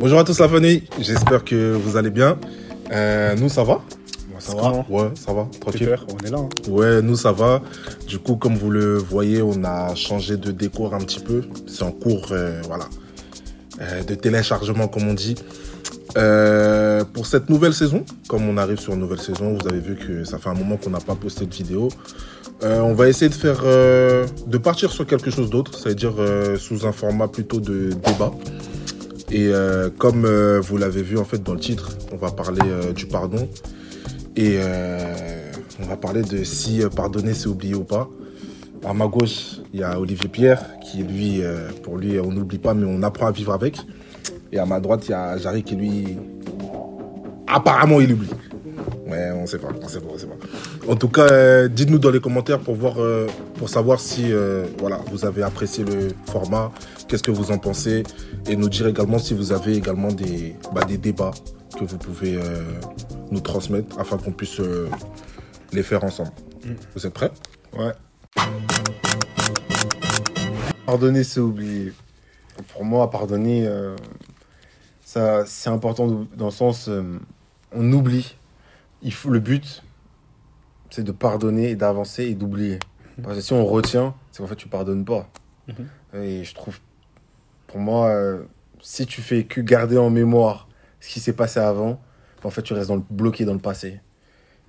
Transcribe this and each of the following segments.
Bonjour à tous la famille, j'espère que vous allez bien. Euh, nous ça va? Ça va Ouais, ça va, tranquille. Super, on est là. hein. Ouais, nous ça va. Du coup, comme vous le voyez, on a changé de décor un petit peu. C'est en cours, euh, voilà, euh, de téléchargement comme on dit. Euh, pour cette nouvelle saison, comme on arrive sur une nouvelle saison, vous avez vu que ça fait un moment qu'on n'a pas posté de vidéo. Euh, on va essayer de faire, euh, de partir sur quelque chose d'autre, c'est-à-dire sous un format plutôt de débat. Et comme vous l'avez vu en fait dans le titre, on va parler du pardon et on va parler de si pardonner c'est oublier ou pas. À ma gauche, il y a Olivier Pierre qui lui, pour lui, on n'oublie pas mais on apprend à vivre avec. Et à ma droite, il y a Jarry qui lui, apparemment, il oublie. Ouais, on sait pas, on sait pas, on sait pas. En tout cas, euh, dites-nous dans les commentaires pour voir, euh, pour savoir si, euh, voilà, vous avez apprécié le format, qu'est-ce que vous en pensez, et nous dire également si vous avez également des, bah, des débats que vous pouvez nous transmettre afin qu'on puisse les faire ensemble. Vous êtes prêts? Ouais. Pardonner, c'est oublier. Pour moi, pardonner, ça, c'est important dans le sens, euh, on oublie. Il faut, le but, c'est de pardonner et d'avancer et d'oublier. Parce que si on retient, c'est qu'en fait, tu pardonnes pas. Et je trouve, pour moi, euh, si tu fais que garder en mémoire ce qui s'est passé avant, en fait, tu restes dans le, bloqué dans le passé.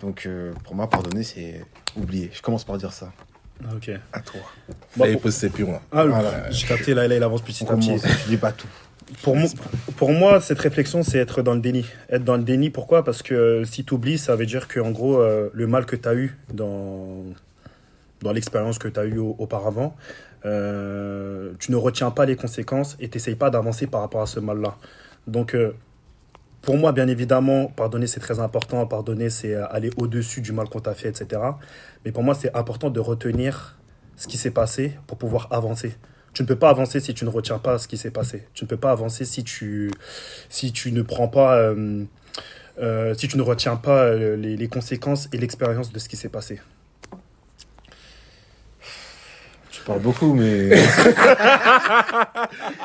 Donc, euh, pour moi, pardonner, c'est oublier. Je commence par dire ça. Ah, Ok. À toi. Moi, Et pour- pose ses pions là. Ah, Voilà. j'ai capté, là, là, il avance petit à petit. Tu dis pas tout. Pour, mo- pour moi, cette réflexion, c'est être dans le déni. Être dans le déni, pourquoi? Parce que euh, si tu oublies, ça veut dire que en gros, euh, le mal que tu as eu dans, dans l'expérience que tu as eue au- auparavant, euh, tu ne retiens pas les conséquences et tu pas d'avancer par rapport à ce mal-là. Donc, pour moi, bien évidemment, pardonner, c'est très important. Pardonner, c'est aller au-dessus du mal qu'on t'a fait, etc. Mais pour moi, c'est important de retenir ce qui s'est passé pour pouvoir avancer. Tu ne peux pas avancer si tu ne retiens pas ce qui s'est passé. Tu ne peux pas avancer si tu, si tu ne prends pas, euh, euh, si tu ne retiens pas euh, les, les conséquences et l'expérience de ce qui s'est passé. Tu parles beaucoup, mais.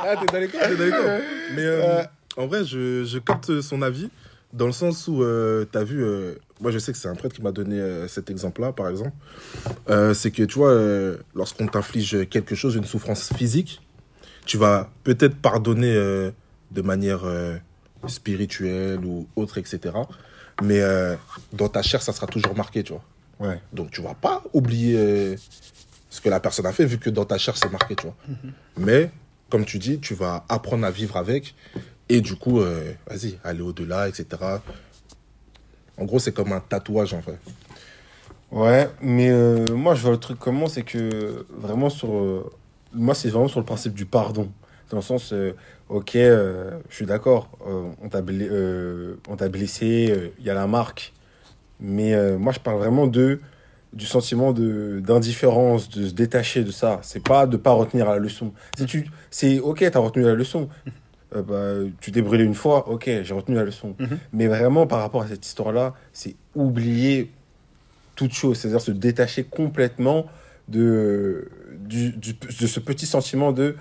Ah, t'es dans les corps, t'es dans les corps. Mais euh, en vrai, je, je capte son avis dans le sens où, euh, t'as vu, euh, moi je sais que c'est un prêtre qui m'a donné euh, cet exemple-là, par exemple. Euh, c'est que, tu vois, euh, lorsqu'on t'inflige quelque chose, une souffrance physique, tu vas peut-être pardonner de manière spirituelle ou autre, etc. Mais dans ta chair, ça sera toujours marqué, tu vois. Ouais. Donc tu vas pas oublier ce que la personne a fait vu que dans ta chair c'est marqué, tu vois. Mais comme tu dis, tu vas apprendre à vivre avec et du coup, vas-y, aller au-delà, etc. En gros, c'est comme un tatouage en fait. Ouais, mais euh, moi, je vois le truc comment, c'est que vraiment sur. euh, moi, c'est vraiment sur le principe du pardon. Dans le sens, euh, ok, je suis d'accord, on t'a blessé, il y a la marque. Mais moi, je parle vraiment de du sentiment de d'indifférence, de se détacher de ça. C'est pas de pas retenir la leçon. Si tu, c'est ok, t'as retenu la leçon. Euh, bah, tu t'es brûlé une fois, ok, j'ai retenu la leçon. Mhm. Mais vraiment, par rapport à cette histoire-là, c'est oublier toute chose, c'est-à-dire se détacher complètement de, du, du- de ce petit sentiment de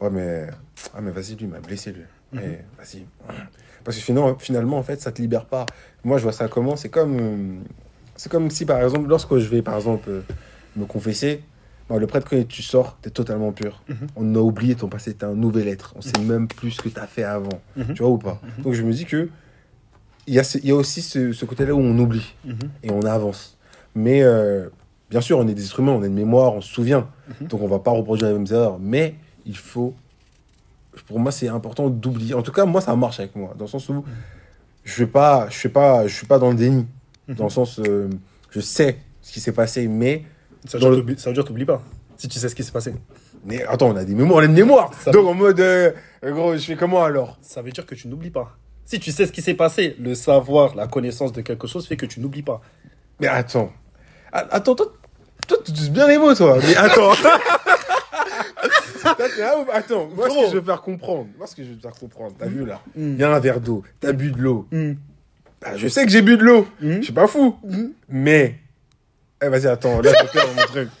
ouais mais, ah, mais vas-y lui m'a blessé lui. Eh, vas-y parce que finalement, finalement en fait ça te libère pas moi je vois ça comment c'est comme c'est comme si par exemple lorsque je vais par exemple euh, me confesser le prêtre quand tu sors t'es totalement pur Mhm. on a oublié ton passé t'es un nouvel être on sait même plus ce que t'as fait avant Mhm. tu vois ou pas donc je me dis que il y a, ce- il y a aussi ce, ce côté là où on oublie Mhm. et on avance. Mais euh, bien sûr, on est des êtres humains, on a une mémoire, on se souvient. Mhm. Donc on va pas reproduire les mêmes erreurs. Mais il faut. Pour moi, c'est important d'oublier. En tout cas, moi, ça marche avec moi. Dans le sens où je fais pas, je fais pas, je suis pas dans le déni. Dans le sens, euh, je sais ce qui s'est passé, mais. Ça veut, le- dire que que t'oublies pas. Si tu sais ce qui s'est passé. Mais attends, on a des mémoires, on a une mémoire. Ça- Donc en mode, euh, gros, je fais comment alors? Ça veut dire que tu n'oublies pas. Si tu sais ce qui s'est passé, le savoir, la connaissance de quelque chose fait que tu n'oublies pas. Mais attends. Ah, Attends, toi, toi, tu utilises bien les mots, toi. Mais attends. Attends, moi, ce que je veux faire comprendre. Moi, ce que je veux faire comprendre. T'as vu là Mm. Il y a un verre d'eau. T'as bu de l'eau. Hmm. je sais que j'ai bu de l'eau. Mhm. Je suis pas fou. Mais. Eh, vas-y, attends, là, je perds mon truc.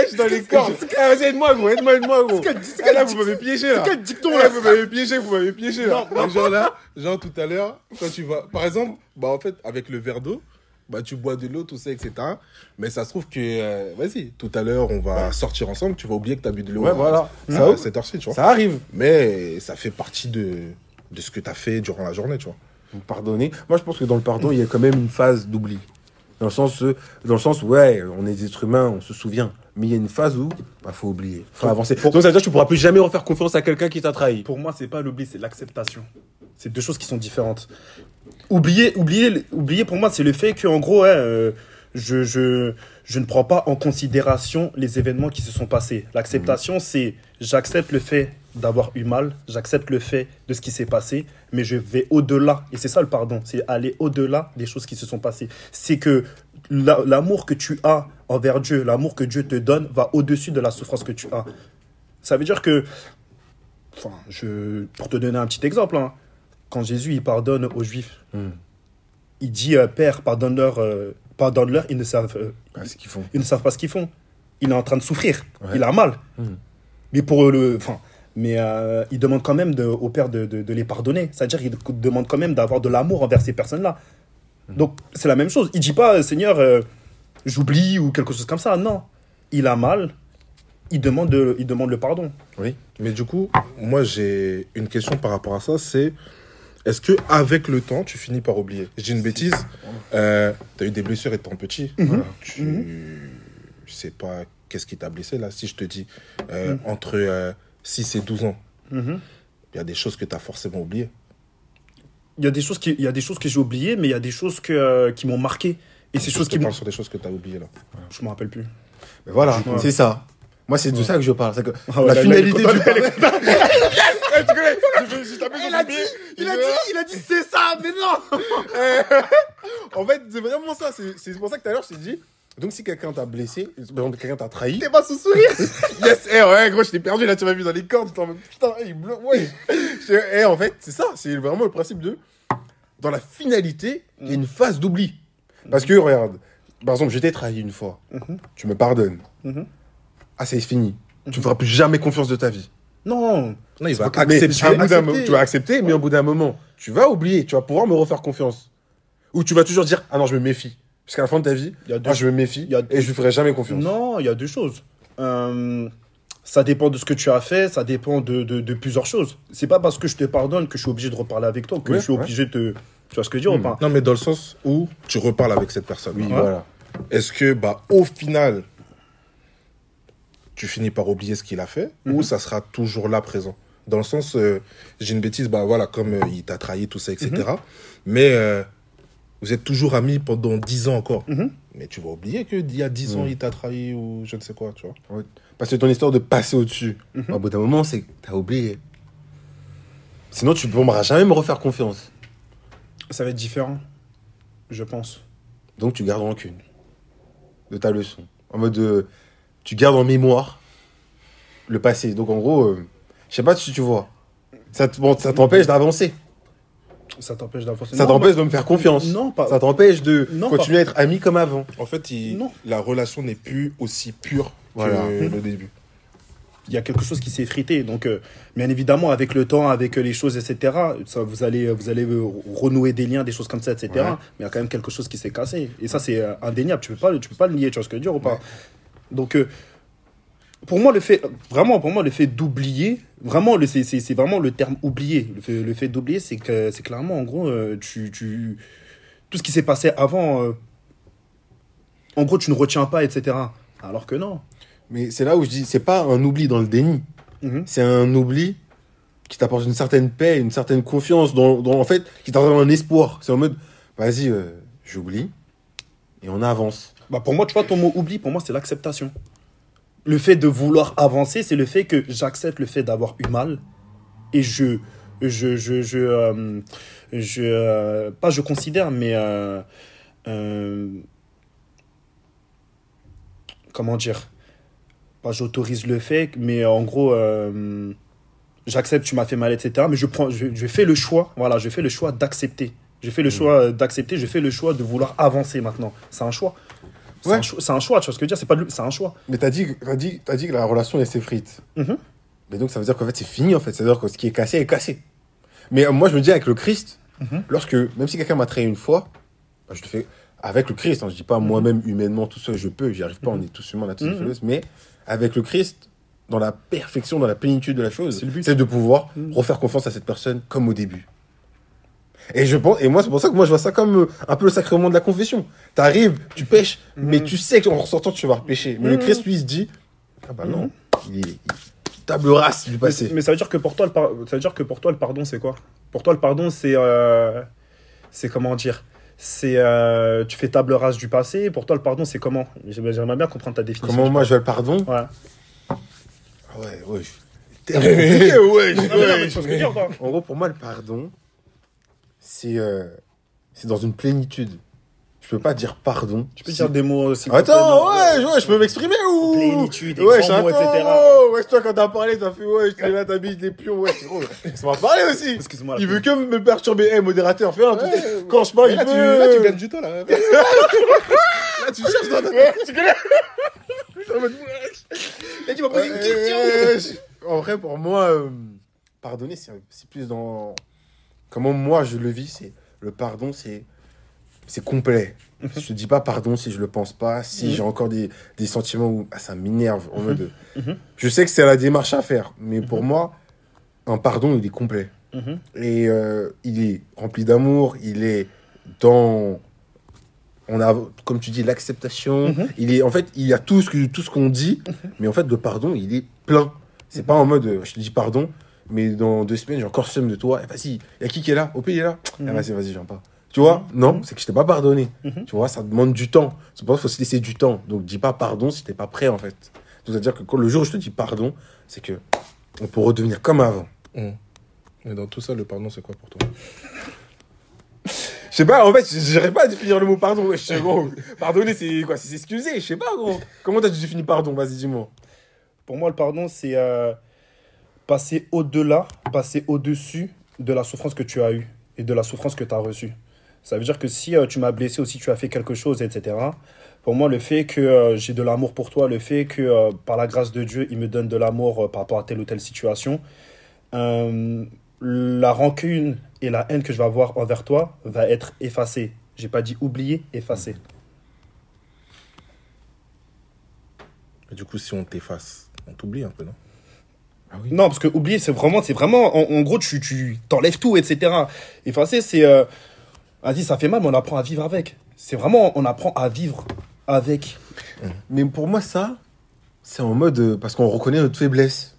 Eh, je suis dans les cordes. Eh, vas-y, aide-moi, gros, aide-moi, aide-moi, gros. Eh, là, vous m'avez piégé, là. quel dicton, Eh, vous m'avez piégé, vous m'avez piégé, là. Genre là, genre tout à l'heure, quand tu vas. Par exemple, bah en fait, avec le verre d'eau, bah tu bois de l'eau, tout ça, etc. Mais ça se trouve que. euh, Vas-y, tout à l'heure, on va sortir ensemble, tu vas oublier que t'as bu de l'eau. Ouais, voilà. Ça, cette heure-ci, tu vois. ça arrive. Mais ça fait partie de, de ce que t'as fait durant la journée, tu vois. Donc, pardonner. Moi, je pense que dans le pardon, il y a quand même une phase d'oubli. Dans le sens, euh, dans le sens, ouais, on est des êtres humains, on se souvient. Mais il y a une phase où, bah, faut oublier, faut Pour- avancer. pour- Donc, ça veut dire que tu pourras plus jamais refaire confiance à quelqu'un qui t'a trahi. Pour moi, c'est pas l'oubli, c'est l'acceptation. C'est deux choses qui sont différentes. Oublier, oublier, oublier pour moi, c'est le fait que, en gros, ouais, euh, je, je, je ne prends pas en considération les événements qui se sont passés. L'acceptation, c'est j'accepte le fait d'avoir eu mal, j'accepte le fait de ce qui s'est passé, mais je vais au-delà. Et c'est ça le pardon, c'est aller au-delà des choses qui se sont passées. C'est que la- l'amour que tu as envers Dieu, l'amour que Dieu te donne, va au-dessus de la souffrance que tu as. Ça veut dire que Enfin, je, pour te donner un petit exemple, hein, quand Jésus il pardonne aux Juifs, Hmm. il dit euh, Père, pardonne-leur, euh, pardonne-leur, ils ne savent, euh, Ah, ce qu'ils font. ils ne savent pas ce qu'ils font. Il est en train de souffrir, Ouais. il a mal. Hmm. Mais pour le, enfin, mais euh, il demande quand même de- au Père de, de- de les pardonner. C'est-à-dire qu'il demande quand même d'avoir de l'amour envers ces personnes-là. Hmm. Donc c'est la même chose. Il dit pas Seigneur, euh, j'oublie ou quelque chose comme ça. Non, il a mal. Il demande, de- il demande le pardon. Oui. Mais du coup, moi j'ai une question par rapport à ça, c'est est-ce que avec le temps, tu finis par oublier? J'ai une bêtise. Euh, T'as eu des blessures étant petit. Mhm. Tu sais pas qu'est-ce qui t'a blessé là. Si je te dis euh, entre euh, 6 et 12 ans, Mhm. il y a des choses que tu as forcément oubliées. Il y a des choses qui, il y a des choses que j'ai oubliées, mais il y a des choses que, euh, qui m'ont marqué. Et ces Je choses qui m'ont... parle sur des choses que tu as oubliées là. Je me rappelle plus. Mais voilà, Ouais. c'est ça. Moi, c'est de ça que je parle. C'est que Ah ouais, la là, finalité là, du il a dit, il a dit, il a dit, c'est ça, mais non En fait, c'est vraiment ça. C'est c'est pour ça que tout à l'heure, je t'ai dit. Donc, si quelqu'un t'a blessé, par exemple, quelqu'un t'a trahi. T'es pas sous sourire Yes, eh ouais, gros, je t'ai perdu là, tu m'as vu dans les cordes. Putain, il bloque, ouais. Je- Eh, en fait, c'est ça, c'est vraiment le principe de. Dans la finalité, il y a une phase d'oubli. Parce que, regarde, par exemple, je t'ai trahi une fois. Mhm. Tu me pardonnes. Mhm. Ah, c'est fini. Tu ne feras plus jamais confiance de ta vie. Non, Non, il va Mais accepter. accepter. tu vas accepter, mais au bout d'un moment, tu vas oublier, tu vas pouvoir me refaire confiance. Ou tu vas toujours dire, ah non, je me méfie. Jusqu'à la fin de ta vie, Il y a deux- ah, je me méfie il y a- et je lui ferai jamais confiance. non, il y a deux choses. Euh, ça dépend de ce que tu as fait, ça dépend de, de, de plusieurs choses. C'est pas parce que je te pardonne que je suis obligé de reparler avec toi, que je suis ouais. obligé de te... Tu vois ce que je veux dire ou Hmm. pas? Non, mais dans le sens où tu reparles avec cette personne. Oui, Ouais. voilà. Est-ce que, bah, au final, tu finis par oublier ce qu'il a fait ou ça sera toujours là présent? Dans le sens, euh, j'ai une bêtise, bah voilà, comme euh, il t'a trahi, tout ça, etc. Mais euh, vous êtes toujours amis pendant 10 ans encore. Mhm. Mais tu vas oublier qu'il y a 10 ans, Mhm. il t'a trahi ou je ne sais quoi, tu vois. Ouais. Parce que ton histoire de passer au-dessus, Mhm. au bout d'un moment, c'est que t'as oublié. Sinon, tu ne pourras jamais me refaire confiance. Ça va être différent, je pense. Donc, tu gardes rancune de ta leçon. En mode, euh, tu gardes en mémoire le passé. Donc, en gros, euh, je sais pas si tu vois. Ça te- bon, ça t'empêche d'avancer. Ça t'empêche d'avancer. Ça t'empêche de me faire confiance. Non, pas- Ça t'empêche de Non, continuer à être ami comme avant. En fait, il- Non. la relation n'est plus aussi pure Voilà. que le début. il y a quelque chose qui s'est effrité. Donc, euh, bien évidemment, avec le temps, avec euh, les choses, etc., ça, vous allez, vous allez euh, renouer des liens, des choses comme ça, etc. Ouais. Mais il y a quand même quelque chose qui s'est cassé. Et ça, c'est euh, indéniable. Tu peux pas, tu peux pas le nier. Tu vois ce que je veux dire ou pas? Ouais. Donc, euh, pour moi, le fait, vraiment, pour moi, le fait d'oublier, vraiment, c'est vraiment le terme oublier. Le fait, le fait d'oublier, c'est que, c'est clairement, en gros, euh, tu, tu, tout ce qui s'est passé avant, euh, en gros, tu ne retiens pas, etc. Alors que non. Mais c'est là où je dis, c'est pas un oubli dans le déni. Mhm. C'est un oubli qui t'apporte une certaine paix, une certaine confiance, dans, dans- en fait, qui t'apporte un espoir. C'est en mode, vas-y, euh, j'oublie et on avance. Bah pour moi, tu vois, ton mot oubli, pour moi, c'est l'acceptation. Le fait de vouloir avancer, c'est le fait que j'accepte le fait d'avoir eu mal et je, je, je, je, euh, je euh, pas je considère, mais euh, comment dire, pas j'autorise le fait, mais en gros, j'accepte, tu m'as fait mal, etc. Mais je prends, je, je fais le choix, voilà, je fais le choix d'accepter J'ai fait le choix euh, d'accepter, j'ai fait le choix de vouloir avancer maintenant. C'est un choix. C'est Ouais. un, un choix, tu vois ce que je veux dire C'est pas de- c'est un choix. Mais t'as dit, t'as dit, dit que la relation elle s'effrite. Mhm. Mais donc ça veut dire qu'en fait c'est fini en fait. Ça veut dire que ce qui est cassé est cassé. Mais euh, moi je me dis avec le Christ, Mhm. lorsque même si quelqu'un m'a trahi une fois, bah, je le fais avec le Christ. hein. je dis pas moi-même humainement tout seul je peux, j'y arrive pas. On est tous humains, on a tous des. Mais avec le Christ, dans la perfection, dans la plénitude de la chose, C'est de pouvoir Mhm. refaire confiance à cette personne comme au début. Et je pense, et moi c'est pour ça que moi je vois ça comme euh, un peu le sacrement de la confession. T'arrives, tu pêches, mais tu sais qu'en ressortant tu vas repêcher. Mais le Mhm. Christ lui il se dit, ah bah non, il est table rase du passé. mais ça veut dire que pour toi, le par- ça veut dire que pour toi, le pardon, c'est quoi? Pour toi, le pardon, c'est. euh, C'est comment dire? C'est. euh, Tu fais table rase du passé. Pour toi, le pardon, c'est comment? J'aimerais bien comprendre ta définition. Comment moi je veux le pardon? Ouais. Ah Ouais, ouais. je- ouais, ouais, toi En gros, pour moi, le pardon, c'est euh, dans une plénitude. Je peux pas dire pardon. Tu peux dire des mots aussi. Attends, ouais, ouais, je peux m'exprimer ou? Plénitude, ouais, grands mots, etc. Ouais, toi, quand t'as parlé, t'as fait, ouais, je là, t'habilles des pions, ouais, c'est gros. M'a parlé aussi. Excuse-moi. Il veut que me perturber. Eh, modérateur, fais un truc. Quand je parle, il là, tu, là, tu gagnes du temps, là. là, tu cherches dans ta Tu connais tu m'as posé une Ouais, question. En vrai, pour moi, euh, pardonner, c'est plus dans. Comment moi je le vis, c'est. Le pardon, c'est. C'est complet. Je te dis pas pardon si je le pense pas, si Mhm. j'ai encore des, des sentiments où ah, ça m'énerve. En mode. Mhm. Je sais que c'est la démarche à faire, mais pour moi, un pardon, il est complet. Mhm. Et euh, il est rempli d'amour, il est dans. On a, comme tu dis, l'acceptation. Mhm. Il est, en fait, il y a tout ce que tout ce qu'on dit, mais en fait, le pardon, il est plein. C'est pas en mode, je te dis pardon, mais dans deux semaines, j'ai encore seum de toi. Eh, vas-y, il y a qui qui est là? Au pays, il est là? Eh, Mhm. Vas-y, vas-y, je viens pas. Tu vois? Non, Mhm. c'est que je t'ai pas pardonné. Mhm. Tu vois, ça demande du temps. C'est pour ça qu'il faut se laisser du temps. Donc, dis pas pardon si t'es pas prêt, en fait. C'est-à-dire que quand le jour où je te dis pardon, c'est que on peut redevenir comme avant. Mais dans tout ça, le pardon, c'est quoi pour toi? Je sais pas, en fait, j'arrive pas à définir le mot pardon. Ouais, je sais, gros. Pardonner, c'est quoi? C'est s'excuser. Je sais pas, gros. Comment t'as défini pardon? Vas-y, dis-moi. Pour moi, le pardon, c'est euh, passer au-delà, passer au-dessus de la souffrance que tu as eue et de la souffrance que tu as reçue. Ça veut dire que si euh, tu m'as blessé ou si tu as fait quelque chose, etc., pour moi, le fait que euh, j'ai de l'amour pour toi, le fait que euh, par la grâce de Dieu, il me donne de l'amour par rapport à telle ou telle situation, la rancune et la haine que je vais avoir envers toi va être effacée. J'ai pas dit oublier, effacée. Du coup, si on t'efface, on t'oublie un peu, non? Non, parce que oublier, c'est vraiment, c'est vraiment, en, en gros, tu, tu t'enlèves tout, etc. Effacer, c'est, euh, vas-y, ça fait mal, mais on apprend à vivre avec. C'est vraiment, on apprend à vivre avec. Mais pour moi, ça, c'est en mode. euh, parce qu'on reconnaît notre faiblesse.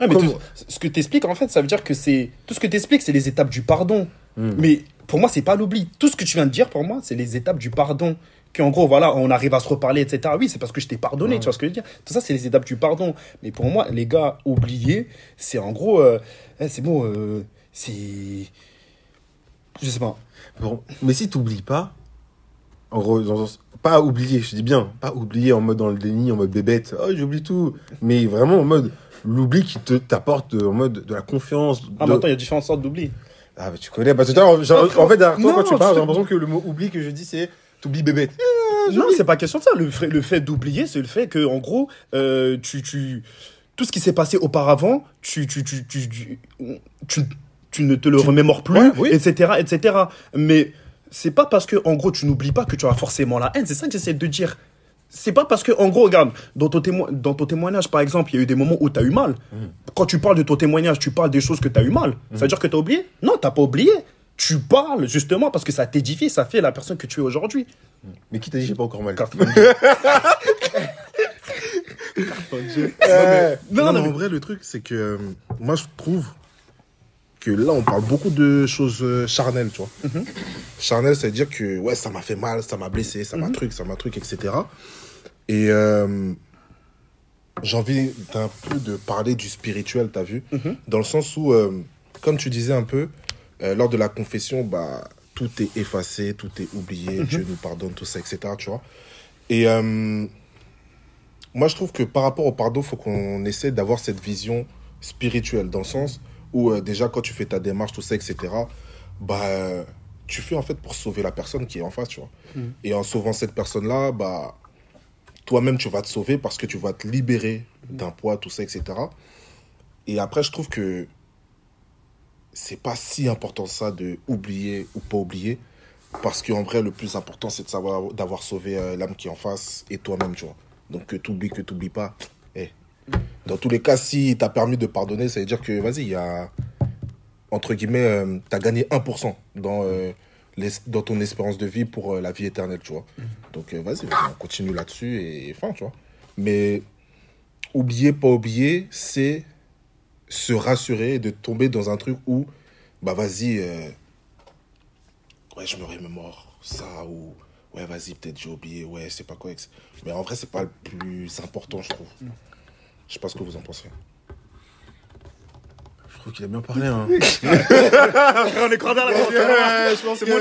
Ah, mais Comme- tout- ce que t'expliques, en fait, ça veut dire que c'est, tout ce que t'expliques, c'est les étapes du pardon. Hmm. Mais pour moi, c'est pas l'oubli. Tout ce que tu viens de dire, pour moi, c'est les étapes du pardon. Qu'en gros, voilà, on arrive à se reparler, etc. Oui, c'est parce que je t'ai pardonné, Ouais. tu vois ce que je veux dire. Tout ça, c'est les étapes du pardon. Mais pour moi, les gars, oublier, c'est en gros, euh, eh, c'est bon, euh, c'est. Je sais pas. Bon, mais si t'oublies pas, en gros, dans pas oublier, je dis bien, pas oublier en mode dans le déni, en mode bébête, oh j'oublie tout, mais vraiment en mode l'oubli qui te t'apporte en mode de la confiance. Ah, de- attends, il y a différentes sortes d'oubli. Ah, bah, tu connais, bah tout à l'heure, genre, Non, en fait, derrière toi, non, quand tu parles, j'ai l'impression que le mot oubli que je dis, c'est t'oublies bébête. Non, c'est pas question de ça. Le fait, le fait d'oublier, c'est le fait que, en gros, euh, tu, tu, tout ce qui s'est passé auparavant, tu, tu, tu, tu, tu, tu- tu ne te le remémores plus, Ouais, oui. etc., etc. Mais c'est pas parce que, en gros, tu n'oublies pas que tu as forcément la haine. C'est ça que j'essaie de dire. C'est pas parce que, en gros, regarde, dans ton, témo- dans ton témoignage, par exemple, il y a eu des moments où tu as eu mal. Quand tu parles de ton témoignage, tu parles des choses que tu as eu mal. Ça veut dire que tu as oublié? Non, t'as pas oublié. Tu parles justement parce que ça t'édifie, ça fait la personne que tu es aujourd'hui. Mais qui t'a dit j'ai pas encore mal Carte Euh, Non, Non, mais non, en vrai, le truc, c'est que euh, moi, je trouve que là, on parle beaucoup de choses euh, charnelles, tu vois. Mhm. Charnel, ça veut dire que, ouais, ça m'a fait mal, ça m'a blessé, ça m'a Mhm. truc, ça m'a truc, etc. Et euh, j'ai envie d'un peu de parler du spirituel, t'as vu? Mhm. Dans le sens où, euh, comme tu disais un peu, euh, lors de la confession, bah, tout est effacé, tout est oublié, Mhm. Dieu nous pardonne, tout ça, etc. Tu vois Et euh, moi, je trouve que par rapport au pardon, il faut qu'on essaie d'avoir cette vision spirituelle, dans le sens où, euh, déjà, quand tu fais ta démarche, tout ça, etc., bah, tu fais en fait pour sauver la personne qui est en face, tu vois. Mm. Et en sauvant cette personne-là, bah, toi-même, tu vas te sauver parce que tu vas te libérer d'un poids, tout ça, etc. Et après, je trouve que c'est pas si important ça de oublier ou pas oublier. Parce qu'en vrai, le plus important, c'est de savoir d'avoir sauvé euh, l'âme qui est en face et toi-même, tu vois. Donc que tu oublies, que tu n'oublies pas. Eh. Dans tous les cas, si t'as permis de pardonner, ça veut dire que, vas-y, il y a, entre guillemets, tu as gagné 1% dans, euh, dans ton espérance de vie pour euh, la vie éternelle, tu vois. Donc euh, vas-y, on continue là-dessus et fin, tu vois. Mais oublier, pas oublier, c'est se rassurer et de tomber dans un truc où, bah vas-y, euh, ouais, je me remémore ça, ou ouais, vas-y, peut-être j'ai oublié, ouais, c'est pas quoi. Mais en vrai, c'est pas le plus important, je trouve. Je sais pas ce que vous en pensez. Trouve qu'il a bien parlé. Hein. on est crandard là. Ouais, je pense C'est que.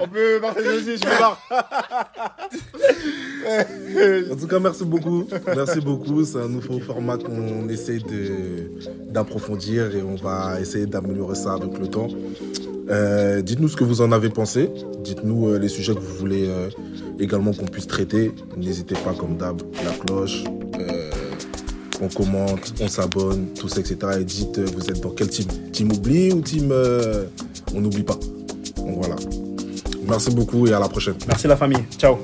On peut partager aussi, je me barre. En tout cas, merci beaucoup. Merci beaucoup. C'est un nouveau format qu'on essaye de- d'approfondir et on va essayer d'améliorer ça avec le temps. Euh, Dites-nous ce que vous en avez pensé. Dites-nous euh, les sujets que vous voulez euh, également qu'on puisse traiter. N'hésitez pas, comme d'hab, la cloche. On commente, on s'abonne, tout ça, etc. Et dites, euh, vous êtes dans quel team? Team oubli ou team euh, on n'oublie pas voilà. Merci beaucoup et à la prochaine. Merci la famille. Ciao.